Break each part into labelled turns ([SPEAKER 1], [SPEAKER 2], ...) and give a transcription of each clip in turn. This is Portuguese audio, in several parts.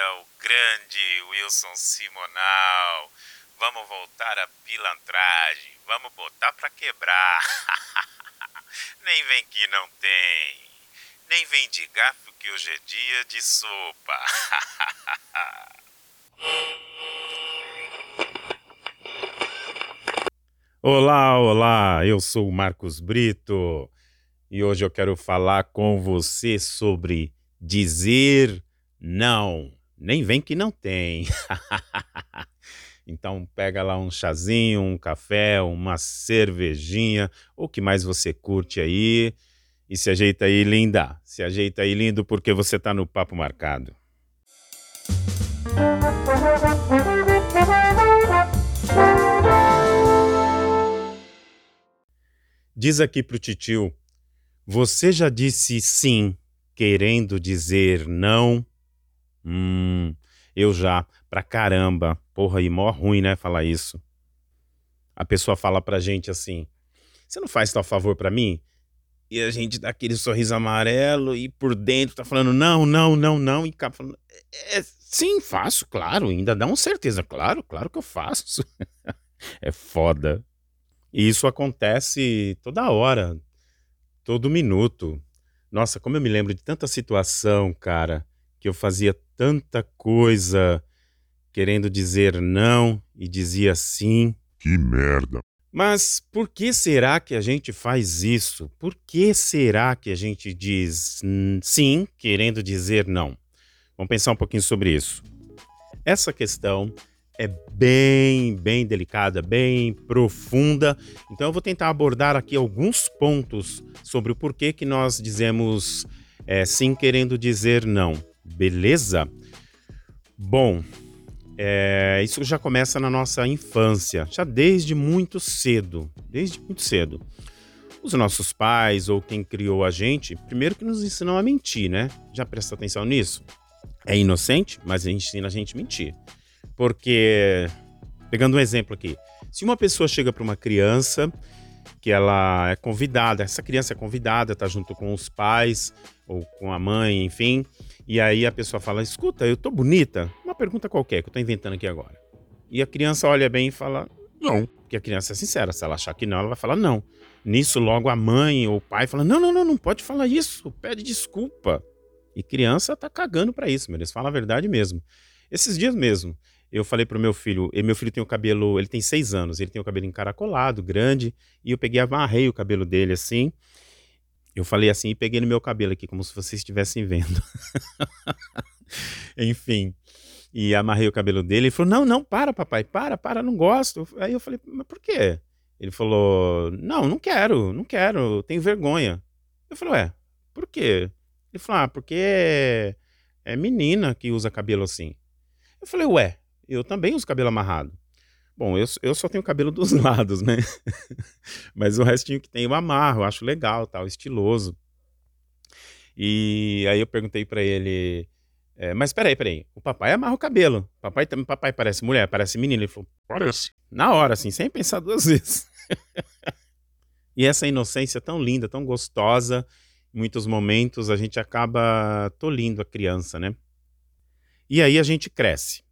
[SPEAKER 1] o grande Wilson Simonal. Vamos voltar à pilantragem, vamos botar pra quebrar. Nem vem que não tem. Nem vem de garfo que hoje é dia de sopa.
[SPEAKER 2] Olá, olá, eu sou o Marcos Brito e hoje eu quero falar com você sobre dizer não. Nem vem que não tem. então pega lá um chazinho, um café, uma cervejinha, o que mais você curte aí e se ajeita aí, linda. Se ajeita aí, lindo, porque você tá no papo marcado. Diz aqui pro titio, você já disse sim querendo dizer não? Hum, eu já, pra caramba. Porra, e mó ruim, né, falar isso. A pessoa fala pra gente assim, você não faz tal favor pra mim? E a gente dá aquele sorriso amarelo e por dentro tá falando não, não, não, não. E acaba falando, é, sim, faço, claro. Ainda dá uma certeza, claro, claro que eu faço. é foda. E isso acontece toda hora, todo minuto. Nossa, como eu me lembro de tanta situação, cara, que eu fazia tanta coisa querendo dizer não e dizia sim.
[SPEAKER 3] Que merda.
[SPEAKER 2] Mas por que será que a gente faz isso? Por que será que a gente diz sim querendo dizer não? Vamos pensar um pouquinho sobre isso. Essa questão é bem, bem delicada, bem profunda. Então eu vou tentar abordar aqui alguns pontos sobre o porquê que nós dizemos é, sim querendo dizer não. Beleza? Bom, é, isso já começa na nossa infância, já desde muito cedo, desde muito cedo. Os nossos pais ou quem criou a gente, primeiro que nos ensinam a mentir, né? Já presta atenção nisso? É inocente, mas ensina a gente a mentir. Porque, pegando um exemplo aqui, se uma pessoa chega para uma criança que ela é convidada, essa criança é convidada, tá junto com os pais ou com a mãe, enfim, e aí a pessoa fala: "Escuta, eu tô bonita?" Uma pergunta qualquer que eu tô inventando aqui agora. E a criança olha bem e fala: "Não", porque a criança é sincera, se ela achar que não, ela vai falar não. Nisso logo a mãe ou o pai fala: "Não, não, não, não pode falar isso, pede desculpa". E criança tá cagando para isso, eles falam a verdade mesmo. Esses dias mesmo, eu falei pro meu filho, meu filho tem o cabelo, ele tem seis anos, ele tem o cabelo encaracolado, grande, e eu peguei, amarrei o cabelo dele assim. Eu falei assim e peguei no meu cabelo aqui, como se vocês estivessem vendo. Enfim. E amarrei o cabelo dele. Ele falou: Não, não, para, papai, para, para, não gosto. Aí eu falei: Mas por quê? Ele falou: Não, não quero, não quero, tenho vergonha. Eu falei: Ué, por quê? Ele falou: Ah, porque é, é menina que usa cabelo assim. Eu falei: Ué, eu também uso cabelo amarrado. Bom, eu, eu só tenho cabelo dos lados, né? Mas o restinho que tem eu amarro, acho legal, tal, estiloso. E aí eu perguntei para ele, é, mas peraí, peraí, o papai amarra o cabelo. Papai, papai parece mulher, parece menino. Ele falou,
[SPEAKER 3] parece.
[SPEAKER 2] Na hora, assim, sem pensar duas vezes. e essa inocência tão linda, tão gostosa, em muitos momentos a gente acaba tolindo a criança, né? E aí a gente cresce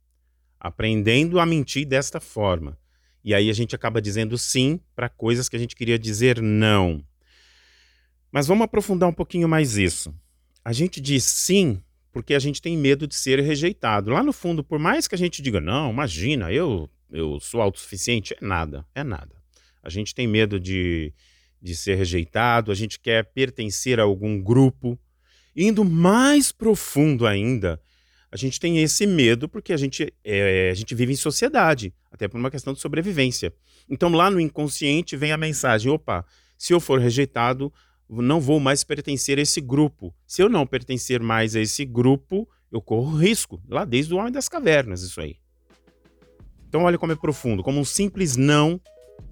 [SPEAKER 2] aprendendo a mentir desta forma. E aí a gente acaba dizendo sim para coisas que a gente queria dizer não. Mas vamos aprofundar um pouquinho mais isso. A gente diz sim porque a gente tem medo de ser rejeitado. Lá no fundo, por mais que a gente diga, não, imagina, eu, eu sou autossuficiente, é nada, é nada. A gente tem medo de, de ser rejeitado, a gente quer pertencer a algum grupo. Indo mais profundo ainda, a gente tem esse medo porque a gente, é, a gente vive em sociedade, até por uma questão de sobrevivência. Então lá no inconsciente vem a mensagem: opa, se eu for rejeitado, não vou mais pertencer a esse grupo. Se eu não pertencer mais a esse grupo, eu corro risco. Lá desde o Homem das Cavernas, isso aí. Então olha como é profundo, como um simples não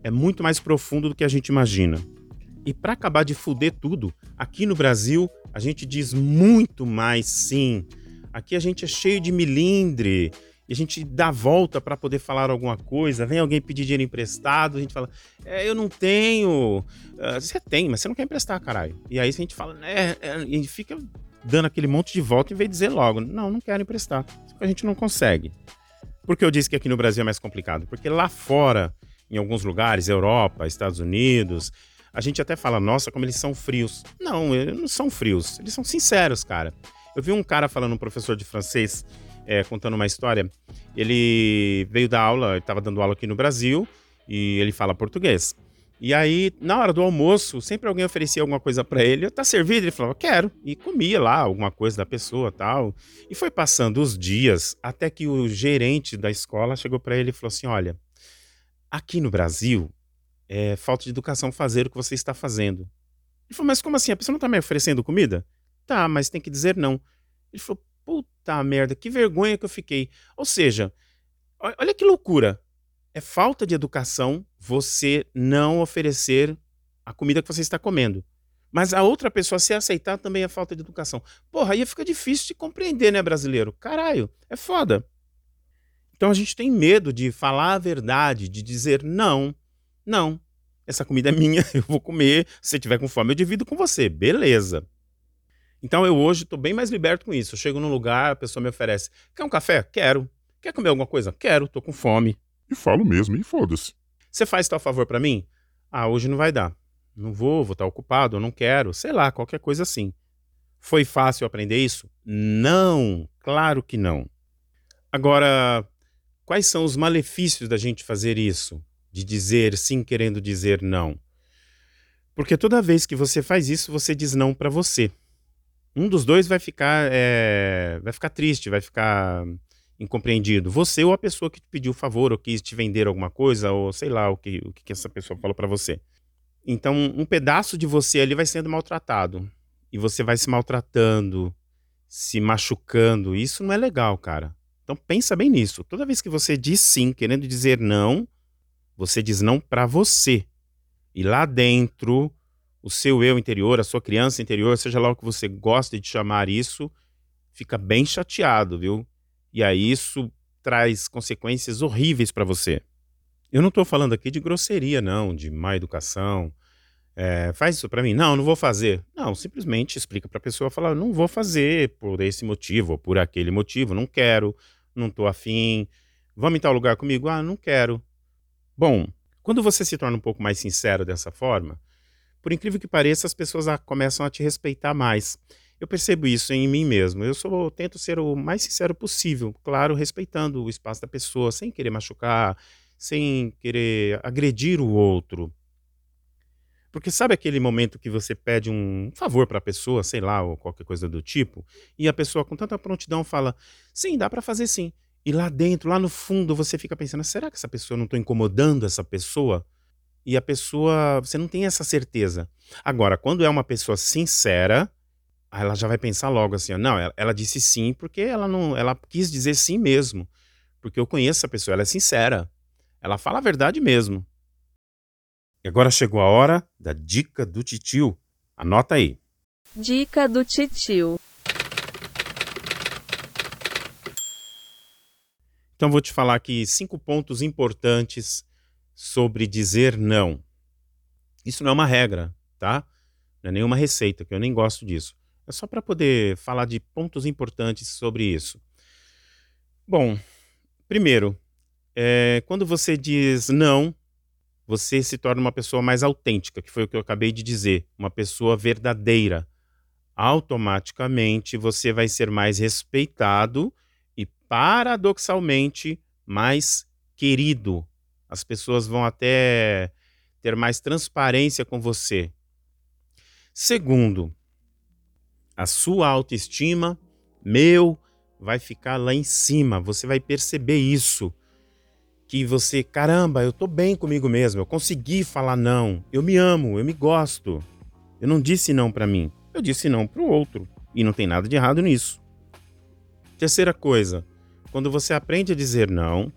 [SPEAKER 2] é muito mais profundo do que a gente imagina. E para acabar de fuder tudo, aqui no Brasil a gente diz muito mais sim Aqui a gente é cheio de milindre, e a gente dá volta para poder falar alguma coisa. Vem alguém pedir dinheiro emprestado, a gente fala, é, eu não tenho. Uh, você tem, mas você não quer emprestar, caralho. E aí a gente fala, né? Gente fica dando aquele monte de volta em vez de dizer logo, não, não quero emprestar. A gente não consegue. Por que eu disse que aqui no Brasil é mais complicado? Porque lá fora, em alguns lugares, Europa, Estados Unidos, a gente até fala, nossa, como eles são frios. Não, eles não são frios, eles são sinceros, cara. Eu vi um cara falando, um professor de francês, é, contando uma história. Ele veio dar aula, estava dando aula aqui no Brasil e ele fala português. E aí, na hora do almoço, sempre alguém oferecia alguma coisa para ele. Tá servido? Ele falava, quero. E comia lá alguma coisa da pessoa tal. E foi passando os dias até que o gerente da escola chegou para ele e falou assim: Olha, aqui no Brasil é falta de educação fazer o que você está fazendo. Ele falou, mas como assim? A pessoa não tá me oferecendo comida? Tá, mas tem que dizer não. Ele falou, puta merda, que vergonha que eu fiquei. Ou seja, olha que loucura é falta de educação você não oferecer a comida que você está comendo. Mas a outra pessoa se aceitar também é falta de educação. Porra, aí fica difícil de compreender, né, brasileiro? Caralho, é foda. Então a gente tem medo de falar a verdade, de dizer não, não, essa comida é minha, eu vou comer, se você tiver com fome eu divido com você, beleza. Então eu hoje estou bem mais liberto com isso. Eu chego num lugar, a pessoa me oferece, quer um café? Quero. Quer comer alguma coisa? Quero, estou com fome.
[SPEAKER 3] E falo mesmo, e foda-se.
[SPEAKER 2] Você faz tal favor para mim? Ah, hoje não vai dar. Não vou, vou estar ocupado, eu não quero, sei lá, qualquer coisa assim. Foi fácil aprender isso? Não, claro que não. Agora, quais são os malefícios da gente fazer isso? De dizer sim querendo dizer não? Porque toda vez que você faz isso, você diz não para você. Um dos dois vai ficar, é, vai ficar triste, vai ficar incompreendido? Você ou a pessoa que te pediu favor ou quis te vender alguma coisa ou sei lá o que, o que essa pessoa falou para você. Então, um pedaço de você ali vai sendo maltratado. E você vai se maltratando, se machucando. Isso não é legal, cara. Então, pensa bem nisso. Toda vez que você diz sim, querendo dizer não, você diz não para você. E lá dentro, o seu eu interior, a sua criança interior, seja lá o que você gosta de chamar isso, fica bem chateado, viu? E aí isso traz consequências horríveis para você. Eu não estou falando aqui de grosseria, não, de má educação. É, faz isso para mim. Não, não vou fazer. Não, simplesmente explica para a pessoa, fala, não vou fazer por esse motivo ou por aquele motivo, não quero, não estou afim. Vamos em tal lugar comigo? Ah, não quero. Bom, quando você se torna um pouco mais sincero dessa forma, por incrível que pareça, as pessoas começam a te respeitar mais. Eu percebo isso em mim mesmo. Eu sou, tento ser o mais sincero possível, claro, respeitando o espaço da pessoa, sem querer machucar, sem querer agredir o outro. Porque sabe aquele momento que você pede um favor para a pessoa, sei lá, ou qualquer coisa do tipo, e a pessoa com tanta prontidão fala: "Sim, dá para fazer sim". E lá dentro, lá no fundo, você fica pensando: será que essa pessoa não estou incomodando essa pessoa? E a pessoa, você não tem essa certeza. Agora, quando é uma pessoa sincera, ela já vai pensar logo assim, ó, não, ela, ela, disse sim porque ela não, ela quis dizer sim mesmo, porque eu conheço essa pessoa, ela é sincera, ela fala a verdade mesmo. E agora chegou a hora da dica do titio. Anota aí.
[SPEAKER 4] Dica do titio.
[SPEAKER 2] Então vou te falar aqui cinco pontos importantes sobre dizer não. Isso não é uma regra, tá? Não é nenhuma receita, que eu nem gosto disso. É só para poder falar de pontos importantes sobre isso. Bom, primeiro, é, quando você diz não, você se torna uma pessoa mais autêntica, que foi o que eu acabei de dizer, uma pessoa verdadeira. Automaticamente você vai ser mais respeitado e, paradoxalmente, mais querido. As pessoas vão até ter mais transparência com você. Segundo, a sua autoestima, meu, vai ficar lá em cima. Você vai perceber isso. Que você, caramba, eu tô bem comigo mesmo, eu consegui falar não, eu me amo, eu me gosto. Eu não disse não para mim, eu disse não para o outro. E não tem nada de errado nisso. Terceira coisa, quando você aprende a dizer não,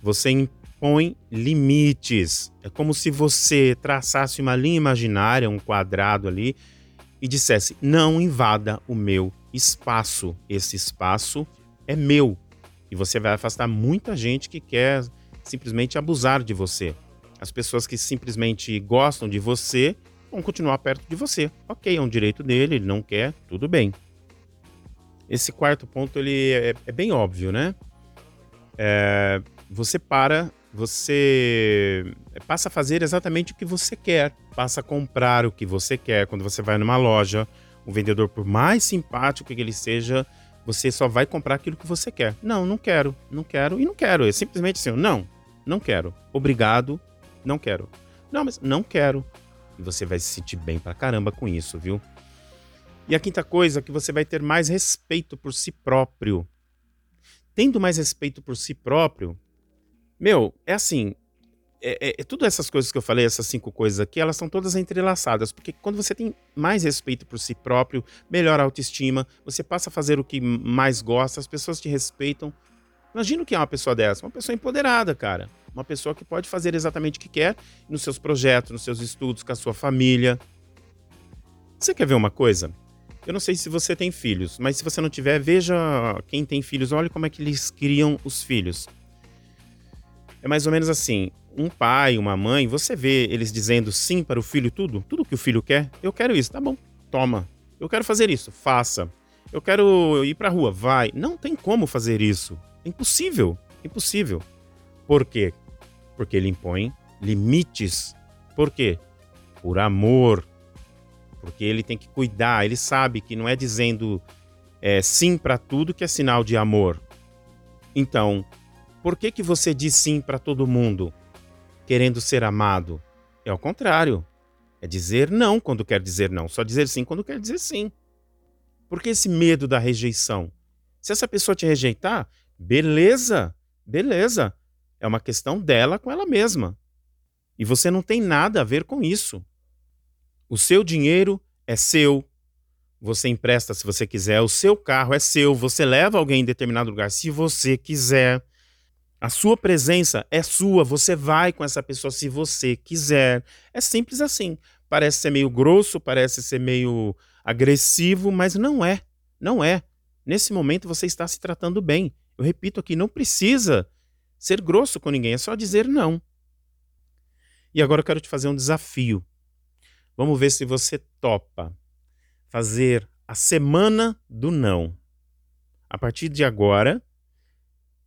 [SPEAKER 2] você impõe limites. É como se você traçasse uma linha imaginária, um quadrado ali, e dissesse: Não invada o meu espaço. Esse espaço é meu. E você vai afastar muita gente que quer simplesmente abusar de você. As pessoas que simplesmente gostam de você vão continuar perto de você. Ok, é um direito dele, ele não quer, tudo bem. Esse quarto ponto ele é, é bem óbvio, né? É, você para, você passa a fazer exatamente o que você quer, passa a comprar o que você quer. Quando você vai numa loja, o vendedor, por mais simpático que ele seja, você só vai comprar aquilo que você quer. Não, não quero, não quero e não quero. É simplesmente assim, não, não quero. Obrigado, não quero. Não, mas não quero. E você vai se sentir bem pra caramba com isso, viu? E a quinta coisa, que você vai ter mais respeito por si próprio. Tendo mais respeito por si próprio, meu, é assim, é, é, é, tudo essas coisas que eu falei, essas cinco coisas aqui, elas são todas entrelaçadas, porque quando você tem mais respeito por si próprio, melhor autoestima, você passa a fazer o que mais gosta, as pessoas te respeitam. Imagina o que é uma pessoa dessa, uma pessoa empoderada, cara, uma pessoa que pode fazer exatamente o que quer nos seus projetos, nos seus estudos, com a sua família. Você quer ver uma coisa? Eu não sei se você tem filhos, mas se você não tiver, veja quem tem filhos, olhe como é que eles criam os filhos. É mais ou menos assim: um pai, uma mãe, você vê eles dizendo sim para o filho tudo, tudo que o filho quer. Eu quero isso, tá bom, toma. Eu quero fazer isso, faça. Eu quero ir para a rua, vai. Não tem como fazer isso. É impossível, impossível. Por quê? Porque ele impõe limites. Por quê? Por amor. Porque ele tem que cuidar, ele sabe que não é dizendo é, sim para tudo que é sinal de amor. Então, por que, que você diz sim para todo mundo, querendo ser amado? É ao contrário. É dizer não quando quer dizer não, só dizer sim quando quer dizer sim. Por que esse medo da rejeição? Se essa pessoa te rejeitar, beleza, beleza. É uma questão dela com ela mesma. E você não tem nada a ver com isso. O seu dinheiro é seu. Você empresta se você quiser. O seu carro é seu. Você leva alguém em determinado lugar se você quiser. A sua presença é sua, você vai com essa pessoa se você quiser. É simples assim. Parece ser meio grosso, parece ser meio agressivo, mas não é. Não é. Nesse momento você está se tratando bem. Eu repito aqui, não precisa ser grosso com ninguém, é só dizer não. E agora eu quero te fazer um desafio. Vamos ver se você topa fazer a semana do não. A partir de agora,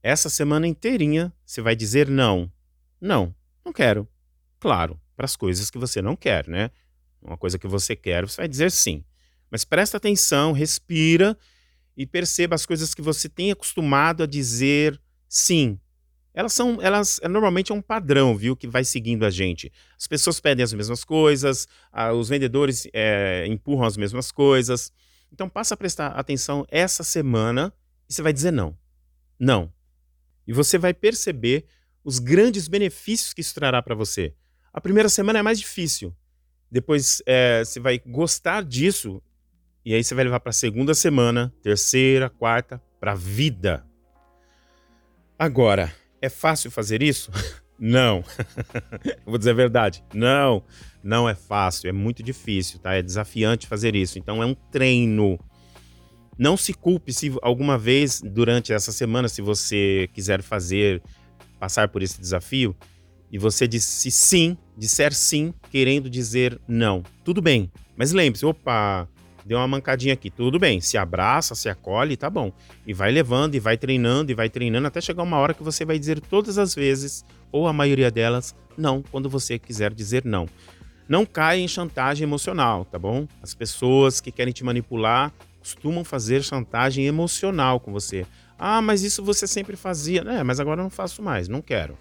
[SPEAKER 2] essa semana inteirinha você vai dizer não. Não, não quero. Claro, para as coisas que você não quer, né? Uma coisa que você quer, você vai dizer sim. Mas presta atenção, respira e perceba as coisas que você tem acostumado a dizer sim. Elas são, elas é, normalmente é um padrão, viu, que vai seguindo a gente. As pessoas pedem as mesmas coisas, os vendedores é, empurram as mesmas coisas. Então passa a prestar atenção essa semana e você vai dizer não. Não, e você vai perceber os grandes benefícios que isso trará para você. A primeira semana é mais difícil. Depois é, você vai gostar disso. E aí você vai levar para a segunda semana, terceira, quarta, para vida. Agora, é fácil fazer isso? Não. vou dizer a verdade. Não, não é fácil, é muito difícil, tá? É desafiante fazer isso. Então é um treino. Não se culpe se alguma vez durante essa semana, se você quiser fazer, passar por esse desafio, e você disse sim, disser sim, querendo dizer não. Tudo bem. Mas lembre-se, opa, deu uma mancadinha aqui. Tudo bem, se abraça, se acolhe, tá bom. E vai levando, e vai treinando, e vai treinando, até chegar uma hora que você vai dizer todas as vezes, ou a maioria delas, não, quando você quiser dizer não. Não caia em chantagem emocional, tá bom? As pessoas que querem te manipular costumam fazer chantagem emocional com você. Ah, mas isso você sempre fazia. É, mas agora eu não faço mais, não quero.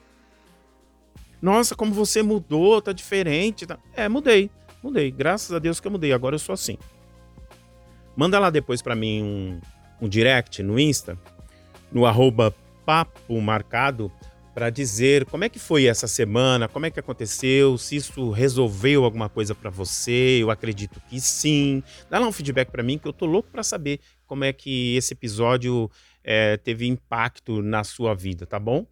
[SPEAKER 2] Nossa, como você mudou, tá diferente. Tá... É, mudei, mudei. Graças a Deus que eu mudei, agora eu sou assim. Manda lá depois para mim um, um direct no Insta, no arroba papo marcado, para dizer como é que foi essa semana, como é que aconteceu, se isso resolveu alguma coisa para você. Eu acredito que sim. Dá lá um feedback para mim que eu tô louco para saber como é que esse episódio é, teve impacto na sua vida, tá bom?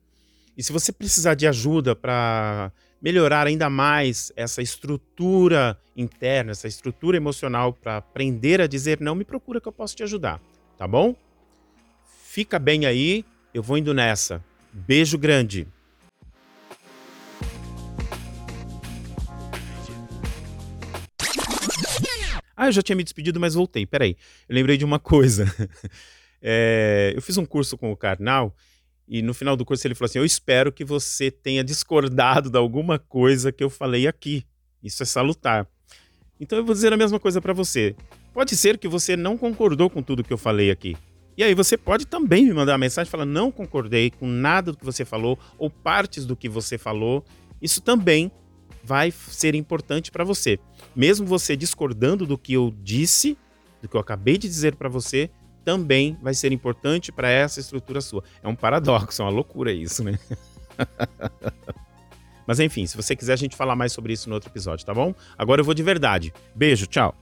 [SPEAKER 2] E se você precisar de ajuda para melhorar ainda mais essa estrutura interna, essa estrutura emocional para aprender a dizer não, me procura que eu posso te ajudar, tá bom? Fica bem aí, eu vou indo nessa. Beijo grande. Ah, eu já tinha me despedido, mas voltei. Peraí. Eu lembrei de uma coisa. É, eu fiz um curso com o Karnal e no final do curso ele falou assim: Eu espero que você tenha discordado de alguma coisa que eu falei aqui. Isso é salutar. Então eu vou dizer a mesma coisa para você. Pode ser que você não concordou com tudo que eu falei aqui. E aí você pode também me mandar uma mensagem falando não concordei com nada do que você falou ou partes do que você falou. Isso também vai ser importante para você. Mesmo você discordando do que eu disse, do que eu acabei de dizer para você, também vai ser importante para essa estrutura sua. É um paradoxo, é uma loucura isso, né? Mas enfim, se você quiser a gente falar mais sobre isso no outro episódio, tá bom? Agora eu vou de verdade. Beijo, tchau.